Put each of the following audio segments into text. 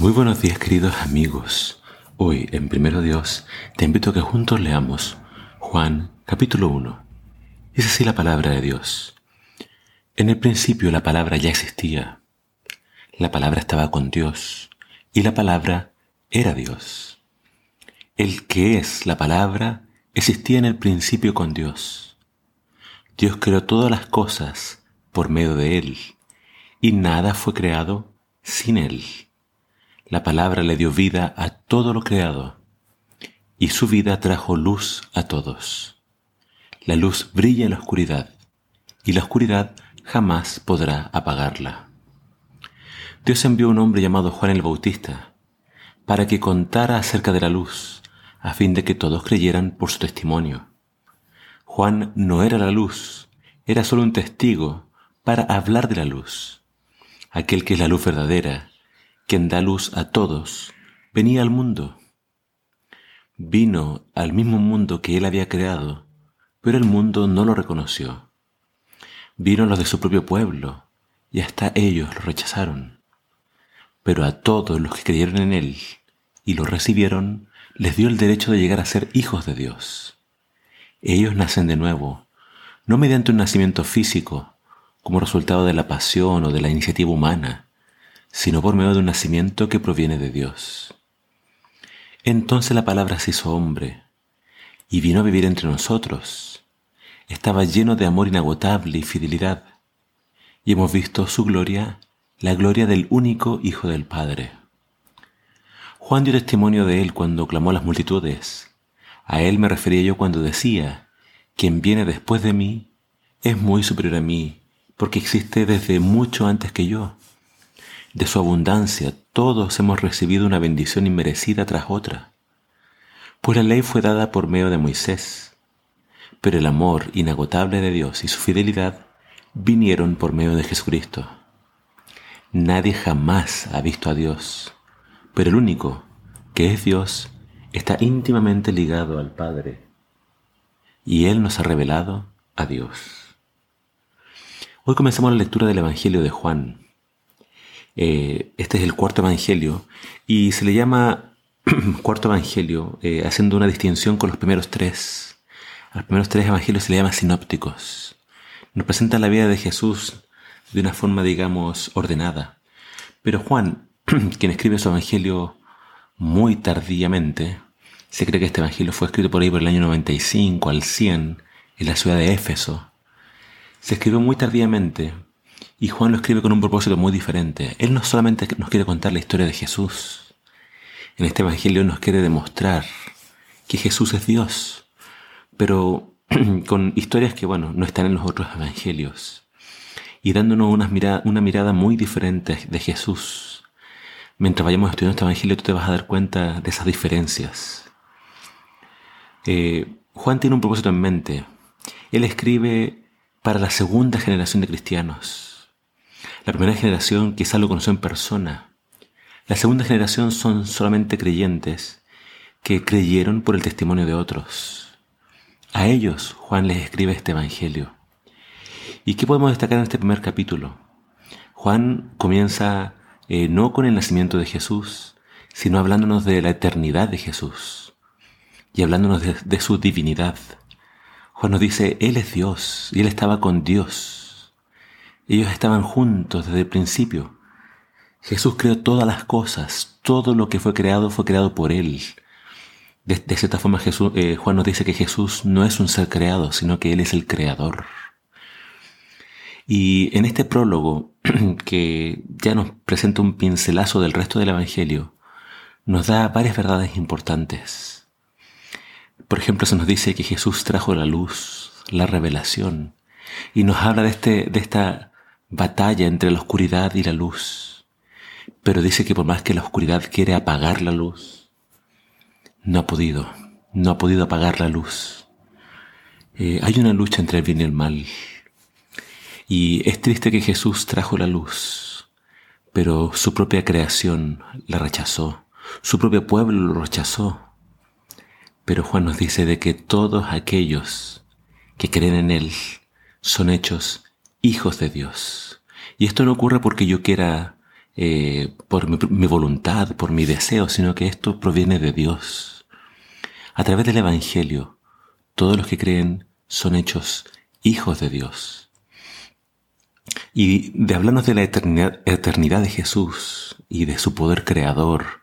Muy buenos días queridos amigos. Hoy en Primero Dios te invito a que juntos leamos Juan capítulo 1. Es así la palabra de Dios. En el principio la palabra ya existía. La palabra estaba con Dios y la palabra era Dios. El que es la palabra existía en el principio con Dios. Dios creó todas las cosas por medio de Él y nada fue creado sin Él. La palabra le dio vida a todo lo creado, y su vida trajo luz a todos. La luz brilla en la oscuridad, y la oscuridad jamás podrá apagarla. Dios envió un hombre llamado Juan el Bautista, para que contara acerca de la luz, a fin de que todos creyeran por su testimonio. Juan no era la luz, era solo un testigo para hablar de la luz. Aquel que es la luz verdadera, quien da luz a todos, venía al mundo. Vino al mismo mundo que él había creado, pero el mundo no lo reconoció. Vino los de su propio pueblo, y hasta ellos lo rechazaron. Pero a todos los que creyeron en él y lo recibieron, les dio el derecho de llegar a ser hijos de Dios. Ellos nacen de nuevo, no mediante un nacimiento físico, como resultado de la pasión o de la iniciativa humana, sino por medio de un nacimiento que proviene de Dios. Entonces la palabra se hizo hombre y vino a vivir entre nosotros. Estaba lleno de amor inagotable y fidelidad, y hemos visto su gloria, la gloria del único Hijo del Padre. Juan dio testimonio de él cuando clamó a las multitudes. A él me refería yo cuando decía, quien viene después de mí es muy superior a mí, porque existe desde mucho antes que yo. De su abundancia todos hemos recibido una bendición inmerecida tras otra. Pues la ley fue dada por medio de Moisés, pero el amor inagotable de Dios y su fidelidad vinieron por medio de Jesucristo. Nadie jamás ha visto a Dios, pero el único, que es Dios, está íntimamente ligado al Padre, y Él nos ha revelado a Dios. Hoy comenzamos la lectura del Evangelio de Juan, eh, este es el cuarto evangelio y se le llama cuarto evangelio eh, haciendo una distinción con los primeros tres. Los primeros tres evangelios se le llama sinópticos. Nos presenta la vida de Jesús de una forma, digamos, ordenada. Pero Juan, quien escribe su evangelio muy tardíamente, se cree que este evangelio fue escrito por ahí por el año 95 al 100 en la ciudad de Éfeso. Se escribió muy tardíamente y Juan lo escribe con un propósito muy diferente. Él no solamente nos quiere contar la historia de Jesús. En este Evangelio nos quiere demostrar que Jesús es Dios, pero con historias que, bueno, no están en los otros Evangelios. Y dándonos una mirada, una mirada muy diferente de Jesús. Mientras vayamos estudiando este Evangelio, tú te vas a dar cuenta de esas diferencias. Eh, Juan tiene un propósito en mente. Él escribe para la segunda generación de cristianos la primera generación quizá lo conoció en persona. La segunda generación son solamente creyentes que creyeron por el testimonio de otros. A ellos Juan les escribe este Evangelio. ¿Y qué podemos destacar en este primer capítulo? Juan comienza eh, no con el nacimiento de Jesús, sino hablándonos de la eternidad de Jesús y hablándonos de su divinidad. Juan nos dice, Él es Dios y Él estaba con Dios. Ellos estaban juntos desde el principio. Jesús creó todas las cosas, todo lo que fue creado fue creado por Él. De, cierta forma Jesús, eh, Juan nos dice que Jesús no es un ser creado, sino que Él es el creador. Y en este prólogo, que ya nos presenta un pincelazo del resto del Evangelio, nos da varias verdades importantes. Por ejemplo, se nos dice que Jesús trajo la luz, la revelación, y nos habla de, este, de esta batalla entre la oscuridad y la luz. Pero dice que por más que la oscuridad quiere apagar la luz, no ha podido, no ha podido apagar la luz. Eh, hay una lucha entre el bien y el mal. Y es triste que Jesús trajo la luz, pero su propia creación la rechazó, su propio pueblo lo rechazó. Pero Juan nos dice de que todos aquellos que creen en Él son hechos hijos de Dios. Y esto no ocurre porque yo quiera eh, por mi, voluntad, por mi deseo, sino que esto proviene de Dios. A través del Evangelio, todos los que creen son hechos hijos de Dios. Y de hablarnos de la eternidad, eternidad de Jesús y de su poder creador,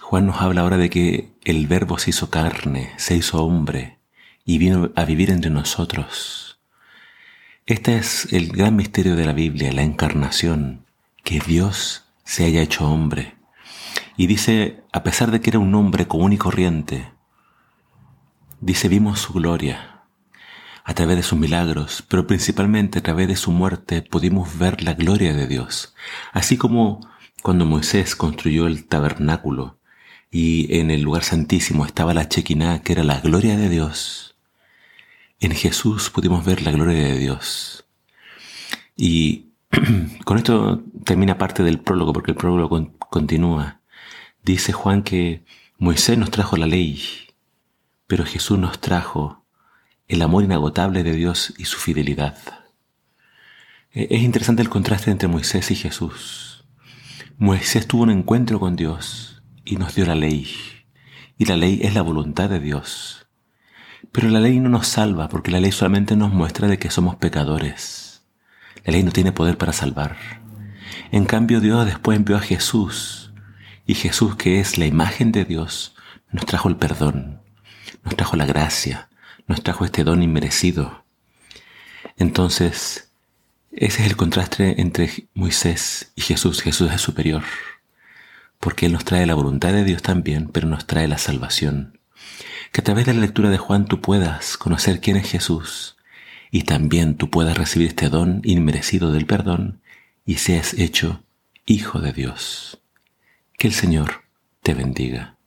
Juan nos habla ahora de que el Verbo se hizo carne, se hizo hombre y vino a vivir entre nosotros. Este es el gran misterio de la Biblia, la encarnación, que Dios se haya hecho hombre. Y dice, a pesar de que era un hombre común y corriente, dice, vimos su gloria a través de sus milagros, pero principalmente a través de su muerte pudimos ver la gloria de Dios. Así como cuando Moisés construyó el tabernáculo y en el lugar santísimo estaba la chequiná, que era la gloria de Dios, en Jesús pudimos ver la gloria de Dios. Y Con esto termina parte del prólogo, porque el prólogo continúa. Dice Juan que Moisés nos trajo la ley, pero Jesús nos trajo el amor inagotable de Dios y su fidelidad. E-, es interesante el contraste entre Moisés y Jesús. Moisés tuvo un encuentro con Dios y nos dio la ley. Y la ley es la voluntad de Dios. Pero la ley no nos salva porque la ley solamente nos muestra de que somos pecadores. La ley no tiene poder para salvar. En cambio, Dios después envió a Jesús. Y Jesús, que es la imagen de Dios, nos trajo el perdón, nos trajo la gracia, nos trajo este don inmerecido. Entonces, ese es el contraste entre Moisés y Jesús. Jesús es superior, porque Él nos trae la voluntad de Dios también, pero nos trae la salvación. Que a través de la lectura de Juan tú puedas conocer quién es Jesús y también tú puedas recibir este don inmerecido del perdón y seas hecho hijo de Dios. Que el Señor te bendiga.